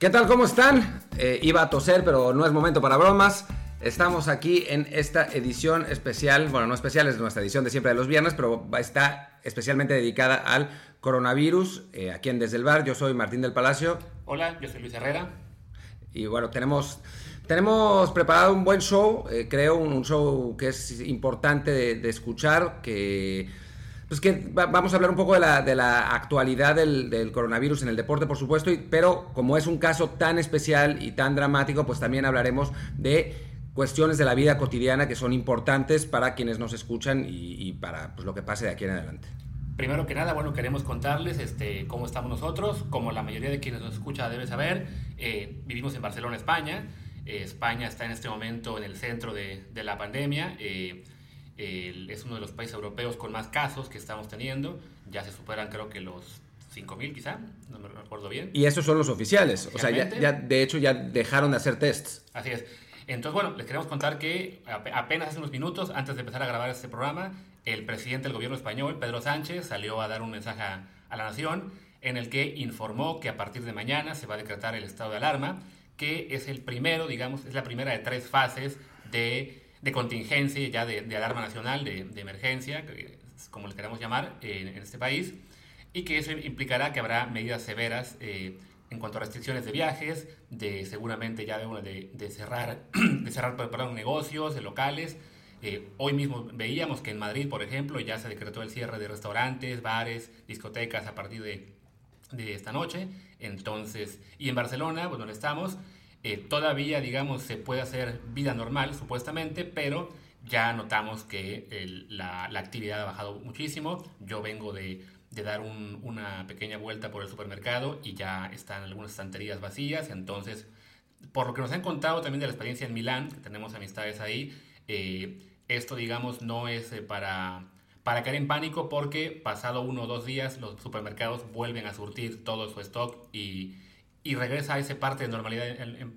¿Qué tal? ¿Cómo están? Eh, iba a toser, pero no es momento para bromas. Estamos aquí en esta edición especial, bueno, no especial, es nuestra edición de siempre de los viernes, pero está especialmente dedicada al coronavirus. Eh, aquí en Desde el Bar, yo soy Martín del Palacio. Hola, yo soy Luis Herrera. Y bueno, tenemos, tenemos preparado un buen show, eh, creo, un, show que es importante de escuchar, que pues que vamos a hablar un poco de la, de la actualidad del, coronavirus en el deporte, por supuesto, pero como es un caso tan especial y tan dramático, pues también hablaremos de cuestiones de la vida cotidiana que son importantes para quienes nos escuchan y, para pues, lo que pase de aquí en adelante. Primero que nada, bueno, queremos contarles este, cómo estamos nosotros. Como la mayoría de quienes nos escucha debe saber, eh, vivimos en Barcelona, España. Eh, España está en este momento en el centro de, de la pandemia. Eh, es uno de los países europeos con más casos que estamos teniendo. Ya se superan creo que los 5.000 quizá, no me recuerdo bien. Y esos son los oficiales, o sea, ya, de hecho ya dejaron de hacer tests. Así es. Entonces, bueno, les queremos contar que apenas hace unos minutos antes de empezar a grabar este programa, el presidente del gobierno español, Pedro Sánchez, salió a dar un mensaje a, a la nación en el que informó que a partir de mañana se va a decretar el estado de alarma, que es el primero, digamos, es la primera de tres fases de de contingencia, ya de, alarma nacional, de, emergencia, como le queramos llamar, en, este país, y que eso implicará que habrá medidas severas eh, en cuanto a restricciones de viajes, de seguramente ya de, de cerrar, de cerrar perdón, negocios, de locales. Eh, hoy mismo veíamos que en Madrid, por ejemplo, ya se decretó el cierre de restaurantes, bares, discotecas a partir de, de esta noche. Entonces, y en Barcelona, bueno, donde estamos, eh, todavía, digamos, se puede hacer vida normal, supuestamente, pero ya notamos que la, actividad ha bajado muchísimo. Yo vengo de, dar una pequeña vuelta por el supermercado y ya están algunas estanterías vacías. Entonces, por lo que nos han contado también de la experiencia en Milán, que tenemos amistades ahí, eh, esto, digamos, no es eh, para, para caer en pánico porque pasado uno o dos días los supermercados vuelven a surtir todo su stock y y regresa a esa parte de normalidad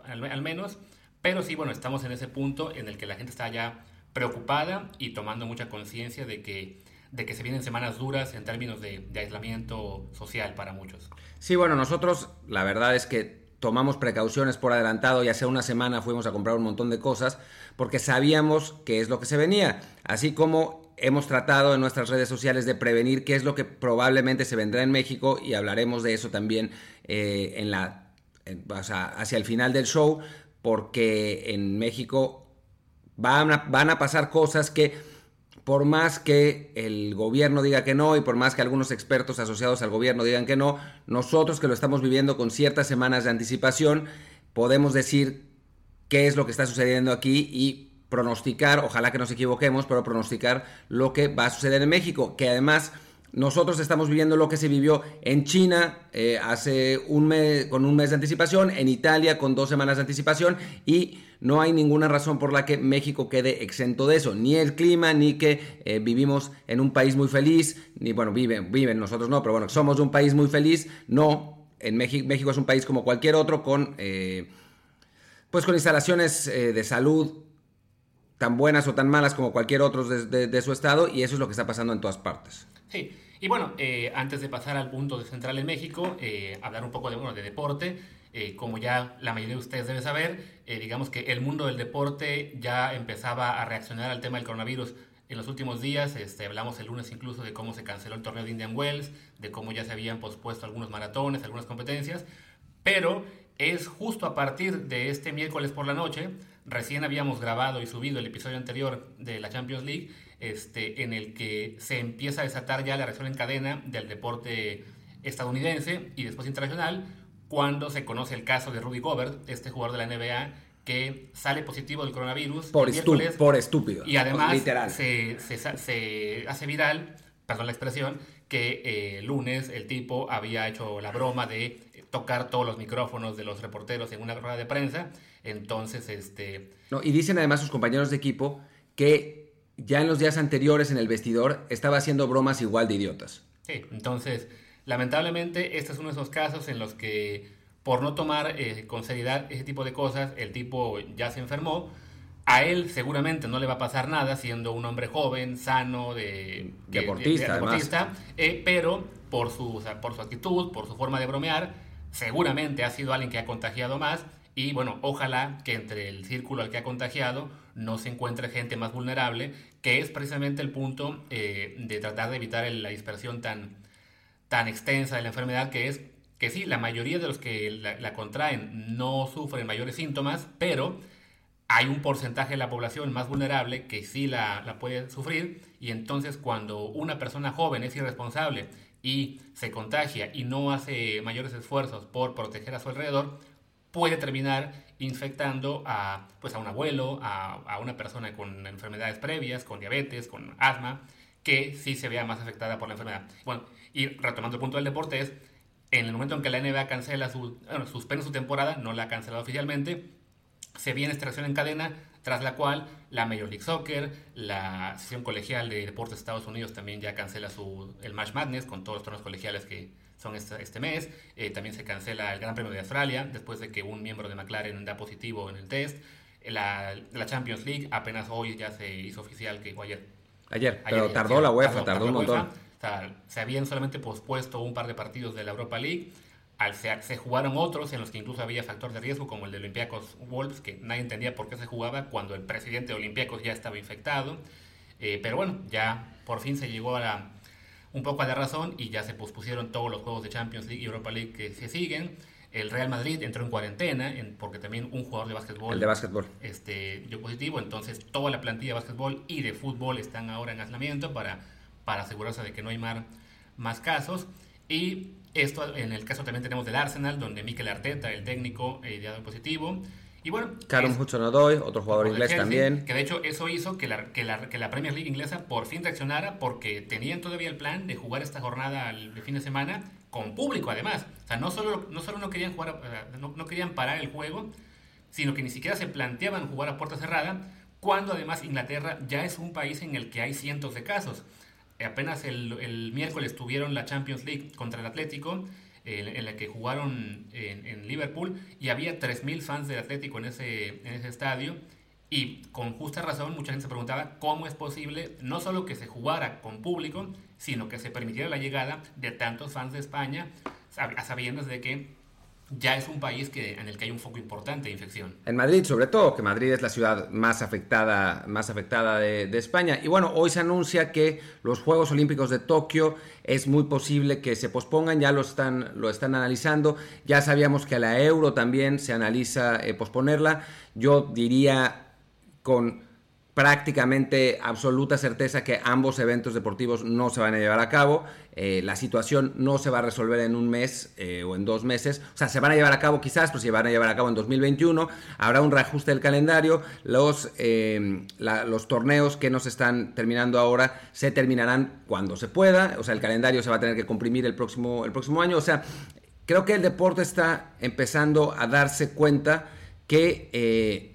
al, menos. Pero sí, bueno, estamos en ese punto en el que la gente está ya preocupada y tomando mucha conciencia de que, de que se vienen semanas duras en términos de, aislamiento social para muchos. Sí, bueno, nosotros la verdad es que tomamos precauciones por adelantado y hace una semana fuimos a comprar un montón de cosas porque sabíamos que es lo que se venía, así como hemos tratado en nuestras redes sociales de prevenir qué es lo que probablemente se vendrá en México y hablaremos de eso también eh, en la, hacia el final del show, porque en México van a pasar cosas que por más que el gobierno diga que no y por más que algunos expertos asociados al gobierno digan que no, nosotros que lo estamos viviendo con ciertas semanas de anticipación, podemos decir qué es lo que está sucediendo aquí y pronosticar, ojalá que nos equivoquemos, pero pronosticar lo que va a suceder en México, que además nosotros estamos viviendo lo que se vivió en China eh, hace un mes, con un mes de anticipación, en Italia con dos semanas de anticipación y no hay ninguna razón por la que México quede exento de eso, ni el clima, ni que eh, vivimos en un país muy feliz, ni bueno, viven, viven nosotros no, pero bueno, somos un país muy feliz, no, en México, México es un país como cualquier otro con, eh, pues con instalaciones de salud tan buenas o tan malas como cualquier otro de, su estado y eso es lo que está pasando en todas partes. Sí, y bueno, eh, antes de pasar al punto de central en México, eh, hablar un poco de, bueno, de deporte, eh, como ya la mayoría de ustedes deben saber, digamos que el mundo del deporte ya empezaba a reaccionar al tema del coronavirus en los últimos días. Este, hablamos el lunes incluso de cómo se canceló el torneo de Indian Wells, de cómo ya se habían pospuesto algunos maratones, algunas competencias, pero es justo a partir de este miércoles por la noche, recién habíamos grabado y subido el episodio anterior de la Champions League, este, en el que se empieza a desatar ya la reacción en cadena del deporte estadounidense y después internacional, cuando se conoce el caso de Rudy Gobert, este jugador de la NBA, que sale positivo del coronavirus. Por, por estúpido. Y además Se, se, hace viral, perdón la expresión, que eh, el lunes el tipo había hecho la broma de tocar todos los micrófonos de los reporteros en una rueda de prensa. Entonces, este... No, y dicen además sus compañeros de equipo que ya en los días anteriores en el vestidor estaba haciendo bromas igual de idiotas. Sí, entonces, lamentablemente, este es uno de esos casos en los que por no tomar eh, con seriedad ese tipo de cosas, el tipo ya se enfermó. A él seguramente no le va a pasar nada siendo un hombre joven, sano, de, deportista, eh, pero por su, por su actitud, por su forma de bromear, seguramente ha sido alguien que ha contagiado más y bueno, ojalá que entre el círculo al que ha contagiado no se encuentre gente más vulnerable, que es precisamente el punto eh, de tratar de evitar la dispersión tan, tan extensa de la enfermedad, que es que sí, la mayoría de los que la, contraen no sufren mayores síntomas, pero hay un porcentaje de la población más vulnerable que sí la, la puede sufrir y entonces cuando una persona joven es irresponsable y se contagia y no hace mayores esfuerzos por proteger a su alrededor, puede terminar infectando a, pues a un abuelo, a, a, una persona con enfermedades previas, con diabetes, con asma, que sí se vea más afectada por la enfermedad. Bueno, y retomando el punto del deporte es, en el momento en que la NBA cancela su, bueno, suspende su temporada, no la ha cancelado oficialmente, se viene esta reacción en cadena, tras la cual la Major League Soccer, la Asociación Colegial de Deportes de Estados Unidos también ya cancela su, el March Madness con todos los torneos colegiales que, son este, este mes. Eh, también se cancela el Gran Premio de Australia después de que un miembro de McLaren da positivo en el test. La, la Champions League apenas hoy ya se hizo oficial que ayer. Ayer, pero tardó la UEFA, tardó, un montón. se habían solamente pospuesto un par de partidos de la Europa League. Al, se, se, jugaron otros en los que incluso había factor de riesgo, como el de Olympiacos Wolves, que nadie entendía por qué se jugaba cuando el presidente de Olympiacos ya estaba infectado. Eh, pero bueno, ya por fin se llegó a la, un poco a la razón y ya se pospusieron todos los juegos de Champions League y Europa League que se siguen. El Real Madrid entró en cuarentena porque también un jugador de básquetbol, el de básquetbol. Este, dio positivo, entonces toda la plantilla de básquetbol y de fútbol están ahora en aislamiento para, para asegurarse de que no hay más, más casos. Y esto en el caso también tenemos del Arsenal, donde Mikel Arteta, el técnico, eh, dio positivo. Y bueno, Callum Hudson-Odoi, otro jugador inglés también. Que de hecho eso hizo que la, que, la, que la Premier League inglesa por fin reaccionara porque tenían todavía el plan de jugar esta jornada de fin de semana con público además. O sea, no solo no, solo no querían, jugar, no, no querían parar el juego, sino que ni siquiera se planteaban jugar a puerta cerrada, cuando además Inglaterra ya es un país en el que hay cientos de casos. Apenas el, miércoles tuvieron la Champions League contra el Atlético en, la que jugaron en, Liverpool y había 3.000 fans del Atlético en ese, en ese estadio. Y con justa razón mucha gente se preguntaba cómo es posible no solo que se jugara con público, sino que se permitiera la llegada de tantos fans de España, a sabiendas de que ya es un país que, en el que hay un foco importante de infección. En Madrid, sobre todo, que Madrid es la ciudad más afectada, más afectada de, España. Y bueno, hoy se anuncia que los Juegos Olímpicos de Tokio es muy posible que se pospongan, ya lo están, lo están analizando. Ya sabíamos que a la Euro también se analiza eh, posponerla. Yo diría con prácticamente absoluta certeza que ambos eventos deportivos no se van a llevar a cabo. Eh, la situación no se va a resolver en un mes eh, o en dos meses. O sea, se van a llevar a cabo quizás, pero se van a llevar a cabo en 2021. Habrá un reajuste del calendario. Los, eh, los torneos que nos están terminando ahora se terminarán cuando se pueda. O sea, el calendario se va a tener que comprimir el próximo, el próximo año. O sea, creo que el deporte está empezando a darse cuenta que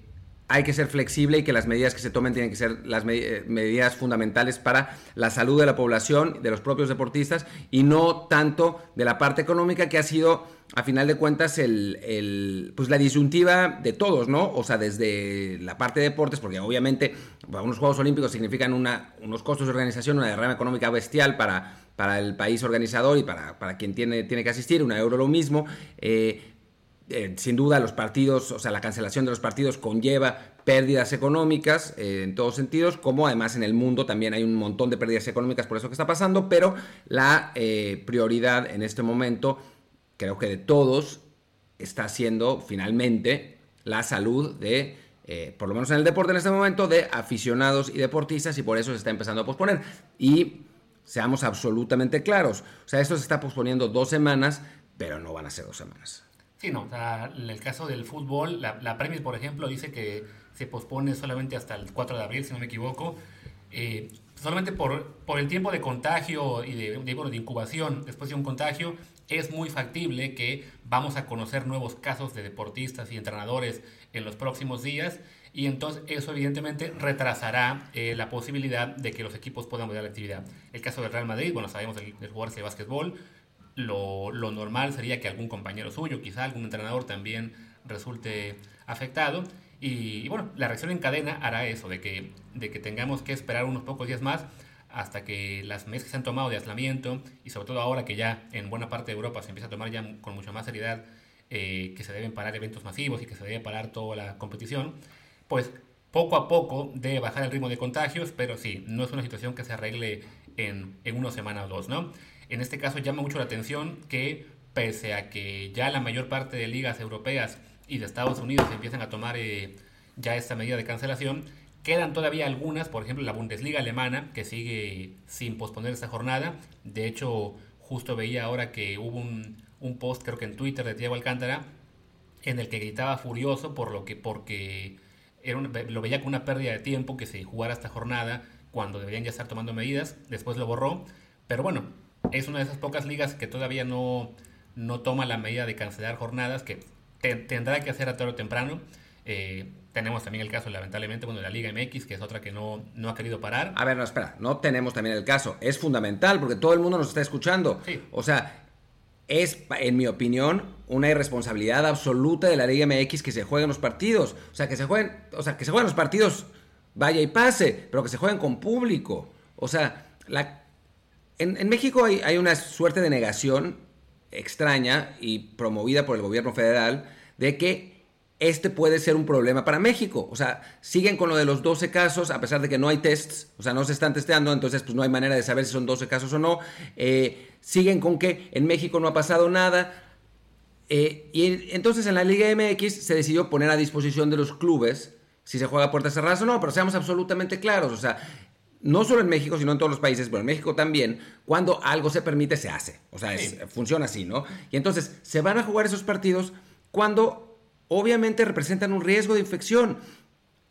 hay que ser flexible y que las medidas que se tomen tienen que ser las eh, medidas fundamentales para la salud de la población, de los propios deportistas y no tanto de la parte económica que ha sido, a final de cuentas, el, pues la disyuntiva de todos, ¿no? O sea, desde la parte de deportes, porque obviamente unos Juegos Olímpicos significan una, unos costos de organización, una derrama económica bestial para, para el país organizador y para, para quien tiene, tiene que asistir, una euro lo mismo. Eh, eh, sin duda los partidos, o sea, la cancelación de los partidos conlleva pérdidas económicas eh, en todos sentidos, como además en el mundo también hay un montón de pérdidas económicas por eso que está pasando, pero la eh, prioridad en este momento, creo que de todos, está siendo finalmente la salud de, por lo menos en el deporte en este momento, de aficionados y deportistas y por eso se está empezando a posponer. Y seamos absolutamente claros, o sea, esto se está posponiendo dos semanas, pero no van a ser dos semanas. Sí, no, en el caso del fútbol, la, la Premier, por ejemplo, dice que se pospone solamente hasta el 4 de abril, si no me equivoco, eh, solamente por, por el tiempo de contagio y de, de, de incubación después de un contagio, es muy factible que vamos a conocer nuevos casos de deportistas y entrenadores en los próximos días y entonces eso evidentemente retrasará eh, la posibilidad de que los equipos puedan volver a la actividad. El caso del Real Madrid, bueno, sabemos del, del jugador de básquetbol, lo, lo, normal sería que algún compañero suyo, quizá algún entrenador también resulte afectado. Y, bueno, la reacción en cadena hará eso, de que, de que tengamos que esperar unos pocos días más. hasta que las medidas que se han tomado de aislamiento y sobre todo ahora que ya en buena parte de Europa se empieza a tomar ya con mucha más seriedad eh, que se deben parar eventos masivos y que se debe parar toda la competición, pues poco a poco debe bajar el ritmo de contagios, pero sí, no es una situación que se arregle en, en una semana o dos, ¿no? En este caso llama mucho la atención que pese a que ya la mayor parte de ligas europeas y de Estados Unidos empiezan a tomar eh, ya esta medida de cancelación, quedan todavía algunas, por ejemplo la Bundesliga alemana, que sigue sin posponer esta jornada. De hecho, justo veía ahora que hubo un, un post, creo que en Twitter, de Diego Alcántara, en el que gritaba furioso por lo que, porque era lo veía como una pérdida de tiempo que se jugara esta jornada cuando deberían ya estar tomando medidas. Después lo borró. Pero bueno, es una de esas pocas ligas que todavía no, no toma la medida de cancelar jornadas, que tendrá que hacer a tarde o temprano. Eh, tenemos también el caso, lamentablemente, bueno, de la Liga MX, que es otra que no, no ha querido parar. A ver, no, espera, no tenemos también el caso. Es fundamental porque todo el mundo nos está escuchando. Sí. O sea, es, en mi opinión, una irresponsabilidad absoluta de la Liga MX que se jueguen los partidos. O sea, que se jueguen, o sea, que se jueguen los partidos, vaya y pase, pero que se jueguen con público. O sea, la, en, México hay, una suerte de negación extraña y promovida por el gobierno federal de que este puede ser un problema para México. O sea, siguen con lo de los 12 casos, a pesar de que no hay tests, o sea, no se están testeando, entonces pues no hay manera de saber si son 12 casos o no. Eh, siguen con que en México no ha pasado nada. Eh, y entonces en la Liga MX se decidió poner a disposición de los clubes si se juega a puertas cerradas o no, pero seamos absolutamente claros, o sea, no solo en México, sino en todos los países, pero en México también, cuando algo se permite, se hace. O sea, funciona así, ¿no? Y entonces se van a jugar esos partidos cuando obviamente representan un riesgo de infección.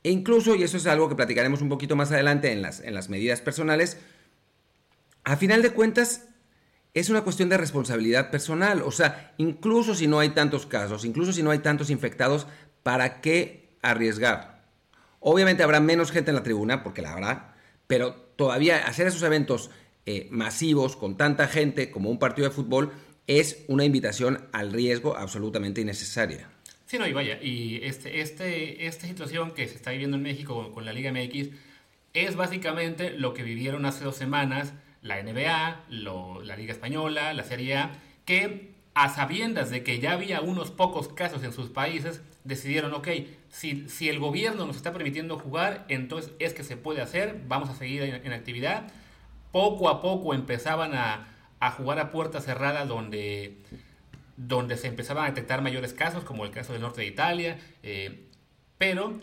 E incluso, y eso es algo que platicaremos un poquito más adelante en las, en las medidas personales, a final de cuentas es una cuestión de responsabilidad personal. O sea, incluso si no hay tantos casos, incluso si no hay tantos infectados, ¿para qué arriesgar? Obviamente habrá menos gente en la tribuna, porque la habrá, pero todavía hacer esos eventos eh, masivos con tanta gente como un partido de fútbol es una invitación al riesgo absolutamente innecesaria. Sí, no, y vaya, y este, este, esta situación que se está viviendo en México con, la Liga MX es básicamente lo que vivieron hace dos semanas la NBA, la Liga Española, la Serie A, que a sabiendas de que ya había unos pocos casos en sus países, decidieron, ok, si, si el gobierno nos está permitiendo jugar, entonces es que se puede hacer, vamos a seguir en, actividad. Poco a poco empezaban a, a, jugar a puerta cerrada donde, donde se empezaban a detectar mayores casos, como el caso del norte de Italia, eh, pero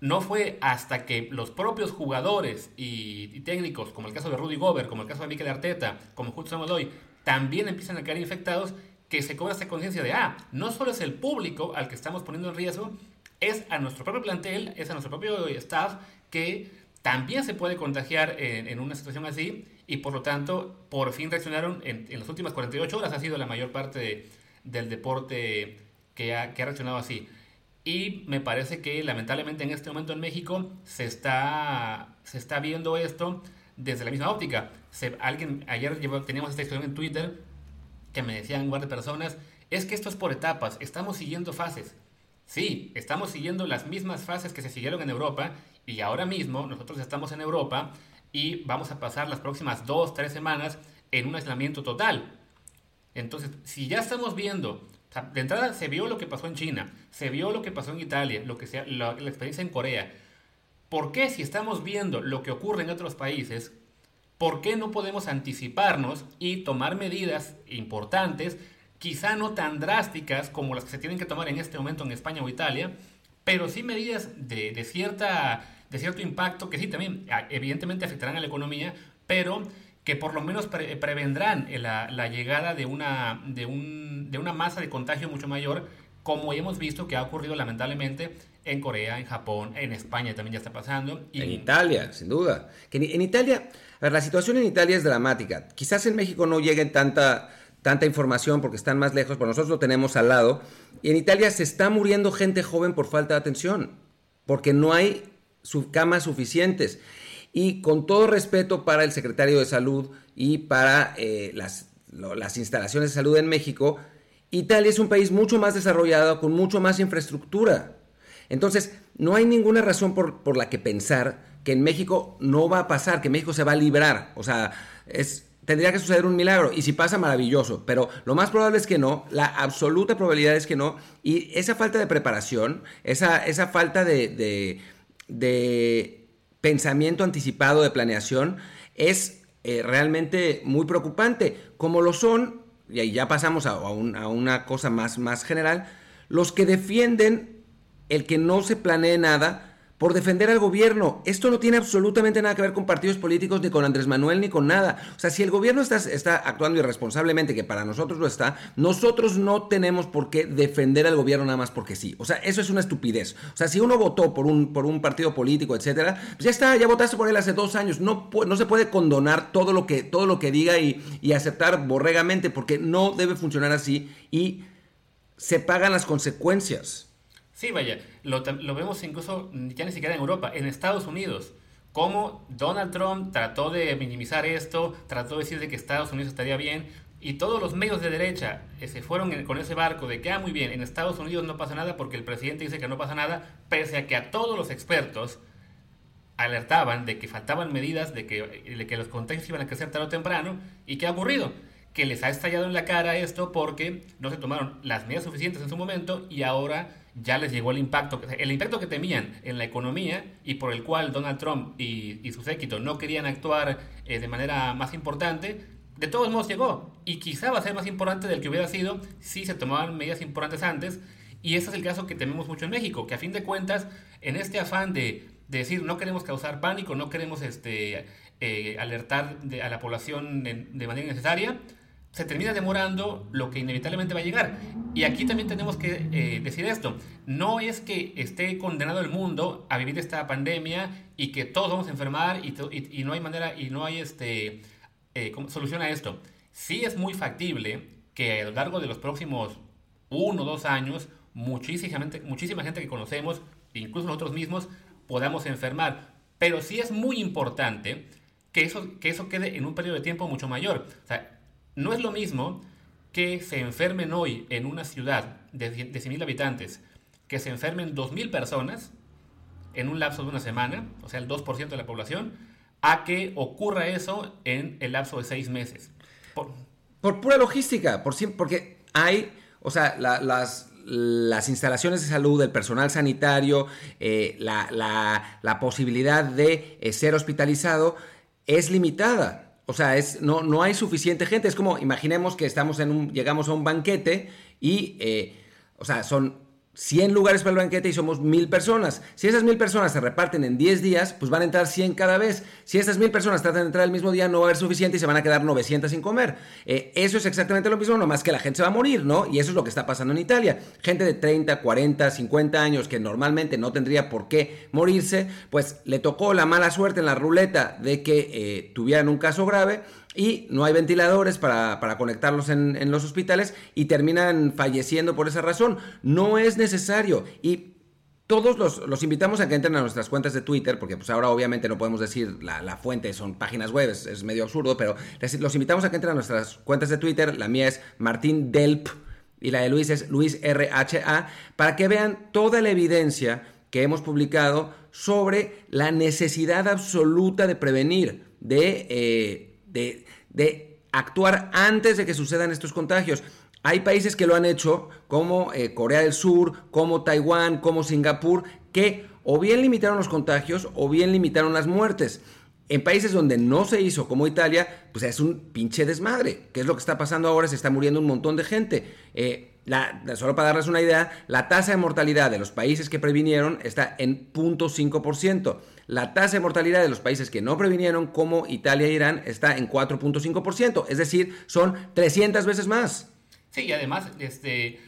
no fue hasta que los propios jugadores y, técnicos, como el caso de Rudy Gobert, como el caso de Mikel Arteta, como Justo Samuel también empiezan a caer infectados, que se cobra esta conciencia de, ah, no solo es el público al que estamos poniendo en riesgo, es a nuestro propio plantel, es a nuestro propio staff que también se puede contagiar en, una situación así y por lo tanto por fin reaccionaron en, las últimas 48 horas ha sido la mayor parte del deporte que ha, que ha reaccionado así. Y me parece que lamentablemente en este momento en México se está, se está viendo esto desde la misma óptica. Se, alguien, ayer teníamos esta expresión en Twitter que me decían un par de personas, es que esto es por etapas, estamos siguiendo fases. Sí, estamos siguiendo las mismas fases que se siguieron en Europa y ahora mismo nosotros estamos en Europa y vamos a pasar las próximas dos, tres semanas en un aislamiento total. Entonces, si ya estamos viendo, de entrada se vio lo que pasó en China, se vio lo que pasó en Italia, lo que sea, la, la experiencia en Corea. ¿Por qué si estamos viendo lo que ocurre en otros países, ¿por qué no podemos anticiparnos y tomar medidas importantes, quizá no tan drásticas como las que se tienen que tomar en este momento en España o Italia, pero sí medidas de, cierta, de cierto impacto que sí también evidentemente afectarán a la economía, pero que por lo menos prevendrán la, la, llegada de una, de, un, de una masa de contagio mucho mayor, como hemos visto que ha ocurrido lamentablemente en Corea, en Japón, en España también ya está pasando. En Italia, sin duda. Que en, Italia, a ver, la situación en Italia es dramática. Quizás en México no llegue tanta, tanta información porque están más lejos, pero nosotros lo tenemos al lado. Y en Italia se está muriendo gente joven por falta de atención, porque no hay camas suficientes. Y con todo respeto para el secretario de Salud y para eh, las, las instalaciones de salud en México, Italia es un país mucho más desarrollado, con mucho más infraestructura. Entonces, no hay ninguna razón por, la que pensar que en México no va a pasar, que México se va a librar. O sea, es, tendría que suceder un milagro. Y si pasa, maravilloso. Pero lo más probable es que no. La absoluta probabilidad es que no. Y esa falta de preparación, esa, esa falta de, de, pensamiento anticipado, de planeación, es eh, realmente muy preocupante. Como lo son, y ahí ya pasamos a, a una cosa más, más general, los que defienden el que no se planee nada por defender al gobierno. Esto no tiene absolutamente nada que ver con partidos políticos, ni con Andrés Manuel, ni con nada. O sea, si el gobierno está, está actuando irresponsablemente, que para nosotros lo está, nosotros no tenemos por qué defender al gobierno nada más porque sí. O sea, eso es una estupidez. O sea, si uno votó por un, por un partido político, etcétera, pues ya está, ya votaste por él hace dos años. No, no se puede condonar todo lo que, todo lo que diga y, y aceptar borregamente, porque no debe funcionar así y se pagan las consecuencias. Sí, vaya, lo, vemos incluso ya ni siquiera en Europa, en Estados Unidos. Cómo Donald Trump trató de minimizar esto, trató de decir de que Estados Unidos estaría bien, y todos los medios de derecha eh, se fueron con ese barco de que, ah, muy bien, en Estados Unidos no pasa nada porque el presidente dice que no pasa nada, pese a que a todos los expertos alertaban de que faltaban medidas, de que, de que los contagios iban a crecer tarde o temprano, y ¿qué ha ocurrido? Que les ha estallado en la cara esto porque no se tomaron las medidas suficientes en su momento y ahora ya les llegó el impacto, el impacto que temían en la economía y por el cual Donald Trump y, su séquito no querían actuar eh, de manera más importante, de todos modos llegó. Y quizá va a ser más importante del que hubiera sido si se tomaban medidas importantes antes. Y ese es el caso que tememos mucho en México, que a fin de cuentas, en este afán de, decir no queremos causar pánico, no queremos este, eh, alertar a la población de manera necesaria, se termina demorando lo que inevitablemente va a llegar. Y aquí también tenemos que eh, decir esto. No es que esté condenado el mundo a vivir esta pandemia y que todos vamos a enfermar y, y, no hay manera y no hay este, eh, solución a esto. Sí es muy factible que a lo largo de los próximos uno o dos años muchísima gente, muchísima gente que conocemos, incluso nosotros mismos, podamos enfermar. Pero sí es muy importante que eso, que eso quede en un periodo de tiempo mucho mayor. O sea, no es lo mismo que se enfermen hoy en una ciudad de, 100.000 habitantes, que se enfermen 2.000 personas en un lapso de una semana, o sea, el 2% de la población, a que ocurra eso en el lapso de seis meses. Por, pura logística, por, porque hay, o sea, las, las instalaciones de salud, el personal sanitario, eh, la, posibilidad de eh, ser hospitalizado es limitada. O sea, es, no, no hay suficiente gente. Es como, imaginemos que estamos en un, llegamos a un banquete y, eh, o sea, son 100 lugares para el banquete y somos 1000 personas. Si esas 1000 personas se reparten en 10 días, pues van a entrar 100 cada vez. Si esas 1000 personas tratan de entrar el mismo día, no va a haber suficiente y se van a quedar 900 sin comer. Eh, eso es exactamente lo mismo, nomás que la gente se va a morir, ¿no? Y eso es lo que está pasando en Italia. Gente de 30, 40, 50 años que normalmente no tendría por qué morirse, pues le tocó la mala suerte en la ruleta de que eh, tuvieran un caso grave y no hay ventiladores para, conectarlos en, los hospitales y terminan falleciendo por esa razón. No es necesario y todos los, invitamos a que entren a nuestras cuentas de Twitter, porque pues ahora obviamente no podemos decir la, fuente, son páginas web, es, medio absurdo, pero los invitamos a que entren a nuestras cuentas de Twitter, la mía es Martín Delp y la de Luis es Luis RHA, para que vean toda la evidencia que hemos publicado sobre la necesidad absoluta de prevenir, de... Eh, de, actuar antes de que sucedan estos contagios. Hay países que lo han hecho, como eh, Corea del Sur, como Taiwán, como Singapur, que o bien limitaron los contagios o bien limitaron las muertes. En países donde no se hizo, como Italia, pues es un pinche desmadre. ¿Qué es lo que está pasando ahora? Se está muriendo un montón de gente. Eh, solo para darles una idea, la tasa de mortalidad de los países que previnieron está en 0.5%. La tasa de mortalidad de los países que no previnieron, como Italia e Irán, está en 4.5%. Es decir, son 300 veces más. Sí, y además, este,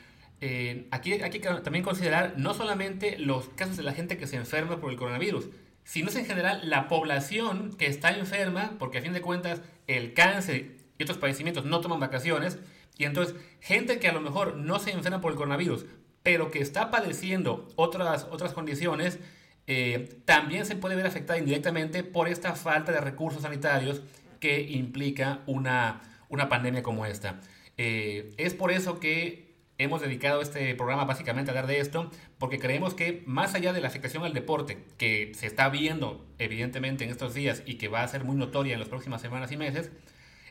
eh, aquí también considerar no solamente los casos de la gente que se enferma por el coronavirus, sino en general la población que está enferma, porque a fin de cuentas el cáncer y otros padecimientos no toman vacaciones, y entonces gente que a lo mejor no se enferma por el coronavirus, pero que está padeciendo otras, otras condiciones, eh, también se puede ver afectada indirectamente por esta falta de recursos sanitarios que implica una, una pandemia como esta. Eh, es por eso que hemos dedicado este programa básicamente a hablar de esto porque creemos que más allá de la afectación al deporte que se está viendo evidentemente en estos días y que va a ser muy notoria en las próximas semanas y meses,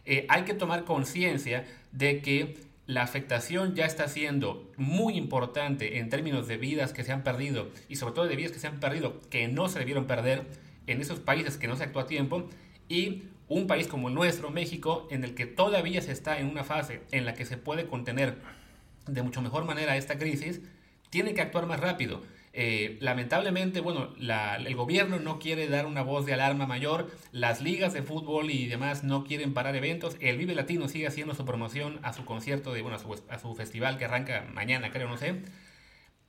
eh, hay que tomar conciencia de que la afectación ya está siendo muy importante en términos de vidas que se han perdido y sobre todo de vidas que se han perdido que no se debieron perder en esos países que no se actuó a tiempo y un país como nuestro, México, en el que todavía se está en una fase en la que se puede contener de mucho mejor manera esta crisis, tiene que actuar más rápido. Eh, lamentablemente, bueno, el gobierno no quiere dar una voz de alarma mayor, las ligas de fútbol y demás no quieren parar eventos, el Vive Latino sigue haciendo su promoción a su concierto, de, bueno, a su, festival que arranca mañana, creo, no sé.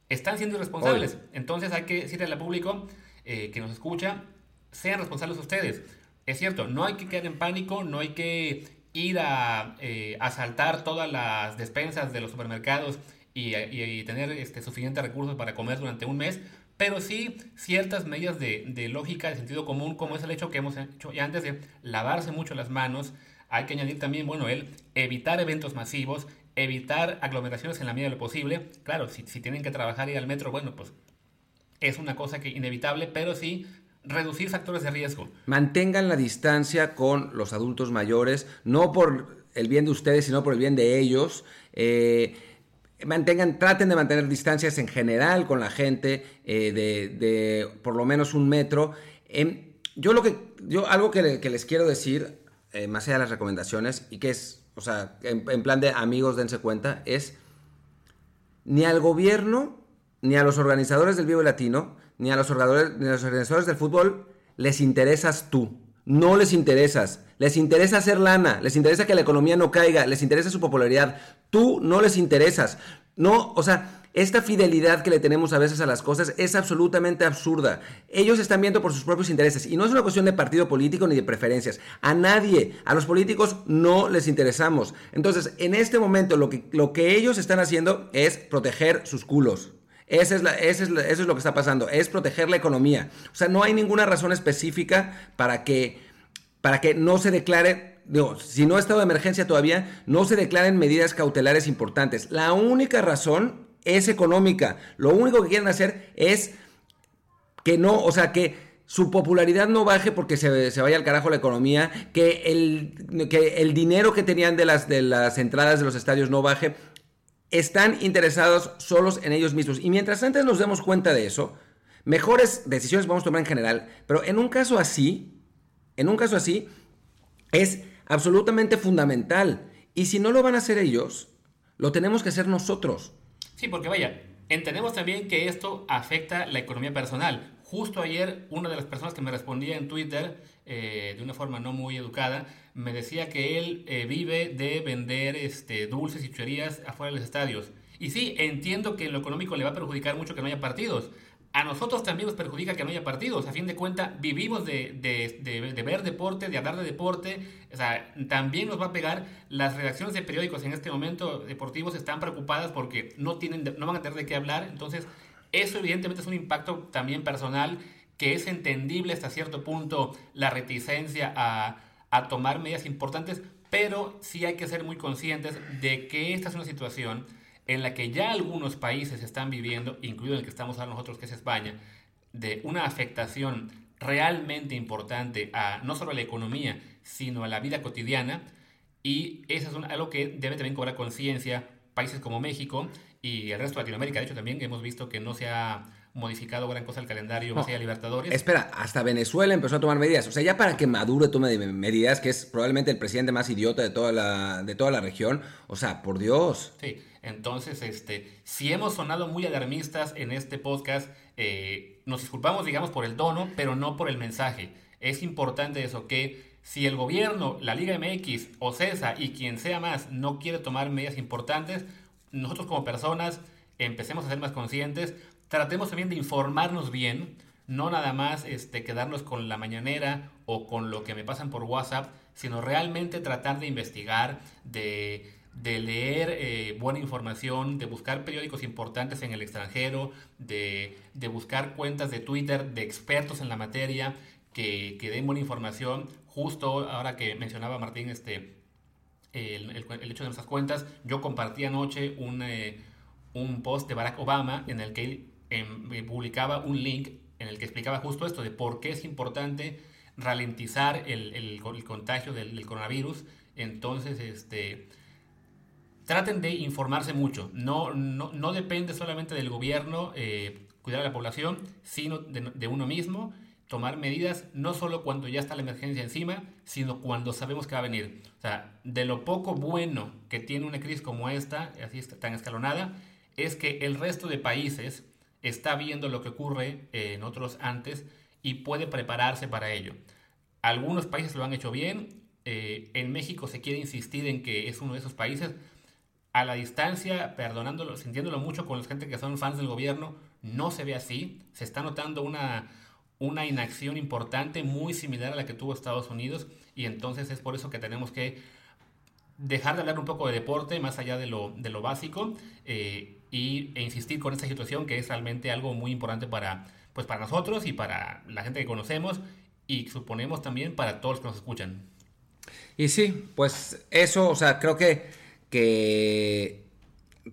Están siendo irresponsables. Entonces hay que decirle al público eh, que nos escucha, sean responsables ustedes. Es cierto, no hay que quedar en pánico, no hay que ir a eh, asaltar todas las despensas de los supermercados y, tener este, suficientes recursos para comer durante un mes, pero sí ciertas medidas de, lógica, de sentido común, como es el hecho que hemos hecho ya antes de lavarse mucho las manos. Hay que añadir también, bueno, el evitar eventos masivos, evitar aglomeraciones en la medida de lo posible. Claro, si, si tienen que trabajar y ir al metro, bueno, pues es una cosa que inevitable, pero sí reducir factores de riesgo. Mantengan la distancia con los adultos mayores, no por el bien de ustedes, sino por el bien de ellos. Eh, mantengan, traten de mantener distancias en general con la gente eh, de, por lo menos un metro. Em, yo lo que, yo algo que, les quiero decir, eh, más allá de las recomendaciones, y que es, o sea, en, en plan de amigos dense cuenta, es ni al gobierno ni a los organizadores del Vivo Latino ni a los organizadores, ni a los organizadores del fútbol les interesas tú. No les interesas. Les interesa hacer lana, les interesa que la economía no caiga, les interesa su popularidad. Tú no les interesas. No, o sea, esta fidelidad que le tenemos a veces a las cosas es absolutamente absurda. Ellos están viendo por sus propios intereses y no es una cuestión de partido político ni de preferencias. A nadie, a los políticos no les interesamos. Entonces, en este momento lo que, lo que ellos están haciendo es proteger sus culos. Es es eso es lo que está pasando, es proteger la economía. O sea, no hay ninguna razón específica para que, para que no se declare, digo, si no ha estado de emergencia todavía, no se declaren medidas cautelares importantes. La única razón es económica. Lo único que quieren hacer es que no, o sea, que su popularidad no baje porque se, se, vaya al carajo la economía, que el, que el dinero que tenían de las, de las entradas de los estadios no baje están interesados solos en ellos mismos. Y mientras antes nos demos cuenta de eso, mejores decisiones vamos a tomar en general. Pero en un caso así, en un caso así, es absolutamente fundamental. Y si no lo van a hacer ellos, lo tenemos que hacer nosotros. Sí, porque vaya, entendemos también que esto afecta la economía personal. Justo ayer, una de las personas que me respondía en Twitter, eh, de una forma no muy educada, me decía que él eh, vive de vender este, dulces y chucherías afuera de los estadios. Y sí, entiendo que en lo económico le va a perjudicar mucho que no haya partidos. A nosotros también nos perjudica que no haya partidos. A fin de cuentas, vivimos de, ver deporte, de hablar de deporte. También nos va a pegar. Las redacciones de periódicos en este momento deportivos están preocupadas porque no, tienen, no van a tener de qué hablar. Entonces, eso evidentemente es un impacto también personal que es entendible hasta cierto punto la reticencia a a tomar medidas importantes, pero sí hay que ser muy conscientes de que esta es una situación en la que ya algunos países están viviendo, incluido el que estamos ahora nosotros, que es España, de una afectación realmente importante a no solo a la economía, sino a la vida cotidiana. Y eso es algo que debe también cobrar conciencia países como México y el resto de Latinoamérica. De hecho, también hemos visto que no se ha modificado gran cosa el calendario no, Libertadores. Espera, hasta Venezuela empezó a tomar medidas. O sea, ya para que Maduro tome medidas, que es probablemente el presidente más idiota de toda la, de toda la región. O sea, por Dios. Sí, entonces, este, si hemos sonado muy alarmistas en este podcast, eh, nos disculpamos, digamos, por el tono, pero no por el mensaje. Es importante eso, que si el gobierno, la Liga MX o CESA y quien sea más no quiere tomar medidas importantes, nosotros como personas empecemos a ser más conscientes, tratemos también de informarnos bien, no nada más este, quedarnos con la mañanera o con lo que me pasan por WhatsApp, sino realmente tratar de investigar, de, leer eh, buena información, de buscar periódicos importantes en el extranjero, de, buscar cuentas de Twitter de expertos en la materia que, que, den buena información. Justo ahora que mencionaba Martín este, el, hecho de nuestras cuentas, yo compartí anoche un... Eh, un post de Barack Obama en el que él em, publicaba un link en el que explicaba justo esto de por qué es importante ralentizar el, contagio del, coronavirus. Entonces, este, traten de informarse mucho. No, no, no depende solamente del gobierno eh, cuidar a la población, sino de, uno mismo. Tomar medidas no solo cuando ya está la emergencia encima, sino cuando sabemos que va a venir. O sea, de lo poco bueno que tiene una crisis como esta, así tan escalonada, es que el resto de países está viendo lo que ocurre en otros antes y puede prepararse para ello. Algunos países lo han hecho bien. Eh, en México se quiere insistir en que es uno de esos países. A la distancia, perdonándolo, sintiéndolo mucho con la gente que son fans del gobierno, no se ve así. Se está notando una, una inacción importante, muy similar a la que tuvo Estados Unidos. Y entonces es por eso que tenemos que dejar de hablar un poco de deporte, más allá de lo, de lo básico, eh, y, e insistir con esta situación que es realmente algo muy importante para, pues para nosotros y para la gente que conocemos y suponemos también para todos los que nos escuchan. Y sí, pues eso, o sea, creo que, que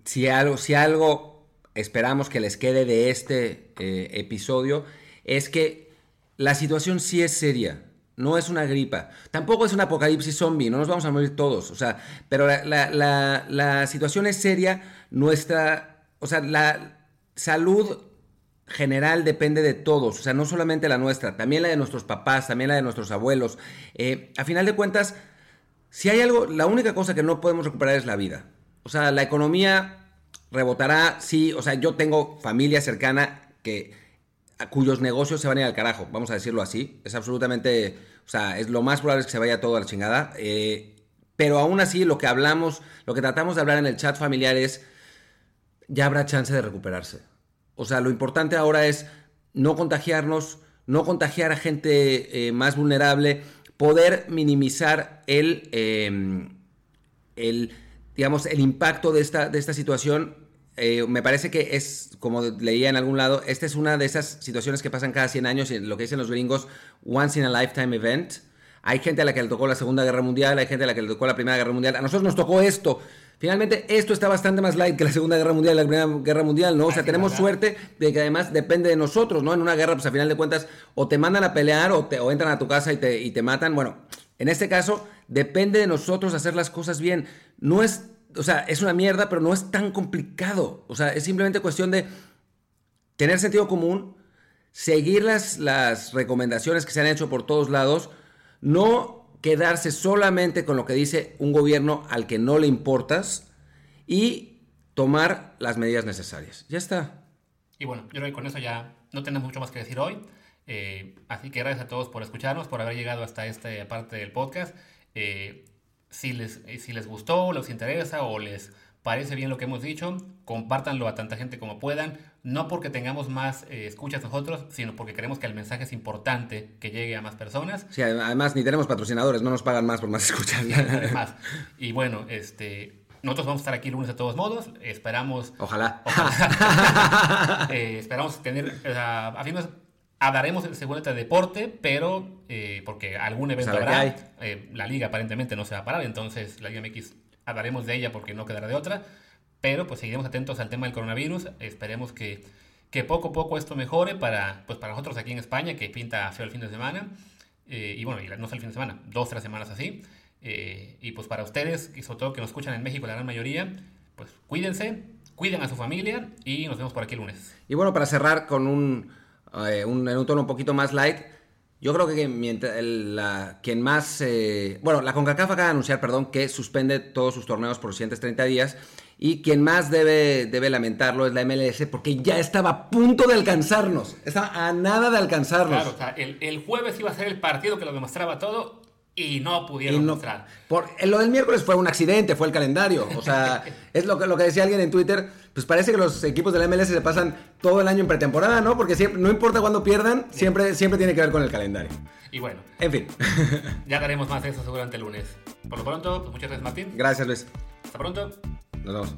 si, algo, si algo esperamos que les quede de este eh, episodio es que la situación sí es seria. No es una gripa. Tampoco es un apocalipsis zombie. No nos vamos a morir todos. O sea, pero la, la, la situación es seria. Nuestra. O sea, la salud general depende de todos, o sea, no solamente la nuestra, también la de nuestros papás, también la de nuestros abuelos. Eh, a final de cuentas, si hay algo, la única cosa que no podemos recuperar es la vida. O sea, la economía rebotará, sí, o sea, yo tengo familia cercana que a cuyos negocios se van a ir al carajo, vamos a decirlo así. Es absolutamente, o sea, es lo más probable que se vaya todo a la chingada. Eh, pero aún así, lo que hablamos, lo que tratamos de hablar en el chat familiar es, ya habrá chance de recuperarse. O sea, lo importante ahora es no contagiarnos, no contagiar a gente eh, más vulnerable, poder minimizar el, em, el, digamos, el impacto de esta, de esta situación. Eh, me parece que es, como leía en algún lado, esta es una de esas situaciones que pasan cada 100 años, lo que dicen los gringos, once in a lifetime event. Hay gente a la que le tocó la Segunda Guerra Mundial, hay gente a la que le tocó la Primera Guerra Mundial. A nosotros nos tocó esto. Finalmente, esto está bastante más light que la Segunda Guerra Mundial y la Primera Guerra Mundial, ¿no? O sea, tenemos suerte de que además depende de nosotros, ¿no? En una guerra, pues a final de cuentas, o te mandan a pelear o, te, o entran a tu casa y te, y te matan. Bueno, en este caso, depende de nosotros hacer las cosas bien. No es, o sea, es una mierda, pero no es tan complicado. O sea, es simplemente cuestión de tener sentido común, seguir las, las recomendaciones que se han hecho por todos lados, no quedarse solamente con lo que dice un gobierno al que no le importas y tomar las medidas necesarias. Ya está. Y bueno, yo creo que con eso ya no tenemos mucho más que decir hoy. Eh, así que gracias a todos por escucharnos, por haber llegado hasta esta parte del podcast. Eh, si, les, si les gustó, les interesa o les parece bien lo que hemos dicho, compártanlo a tanta gente como puedan, no porque tengamos más eh, escuchas nosotros, sino porque creemos que el mensaje es importante que llegue a más personas. Sí, además ni tenemos patrocinadores, no nos pagan más por más escuchas. Además. Y bueno, este, nosotros vamos a estar aquí lunes de todos modos, esperamos... Ojalá. Eh, esperamos tener, a fin de hablaremos el segundo de deporte, pero eh, porque algún evento habrá, la liga aparentemente no se va a parar, entonces la Liga MX hablaremos de ella porque no quedará de otra, pero pues seguiremos atentos al tema del coronavirus, esperemos que, que poco a poco esto mejore para, pues, para nosotros aquí en España, que pinta feo el fin de semana, eh, y bueno, no es el fin de semana, dos, tres semanas así, eh, y pues para ustedes, y sobre todo que nos escuchan en México la gran mayoría, pues cuídense, cuiden a su familia y nos vemos por aquí el lunes. Y bueno, para cerrar con un, eh, un, un tono un poquito más light, yo creo que mientras la, quien más... Eh, bueno, la CONCACAF acaba de anunciar, perdón, que suspende todos sus torneos por los siguientes 30 días. Y quien más debe, debe lamentarlo es la MLS porque ya estaba a punto de alcanzarnos. Estaba a nada de alcanzarnos. Claro, o sea, el, el jueves iba a ser el partido que lo demostraba todo y no pudieron mostrar. Por, lo del miércoles fue un accidente, fue el calendario. O sea, es lo que, lo que decía alguien en Twitter. Pues parece que los equipos de la MLS se pasan todo el año en pretemporada, ¿no? Porque siempre, no importa cuándo pierdan, siempre, siempre tiene que ver con el calendario. Y bueno. En fin. ya haremos más de eso seguramente el lunes. Por lo pronto, pues muchas gracias, Martín. Gracias, Luis. Hasta pronto. Nos vemos.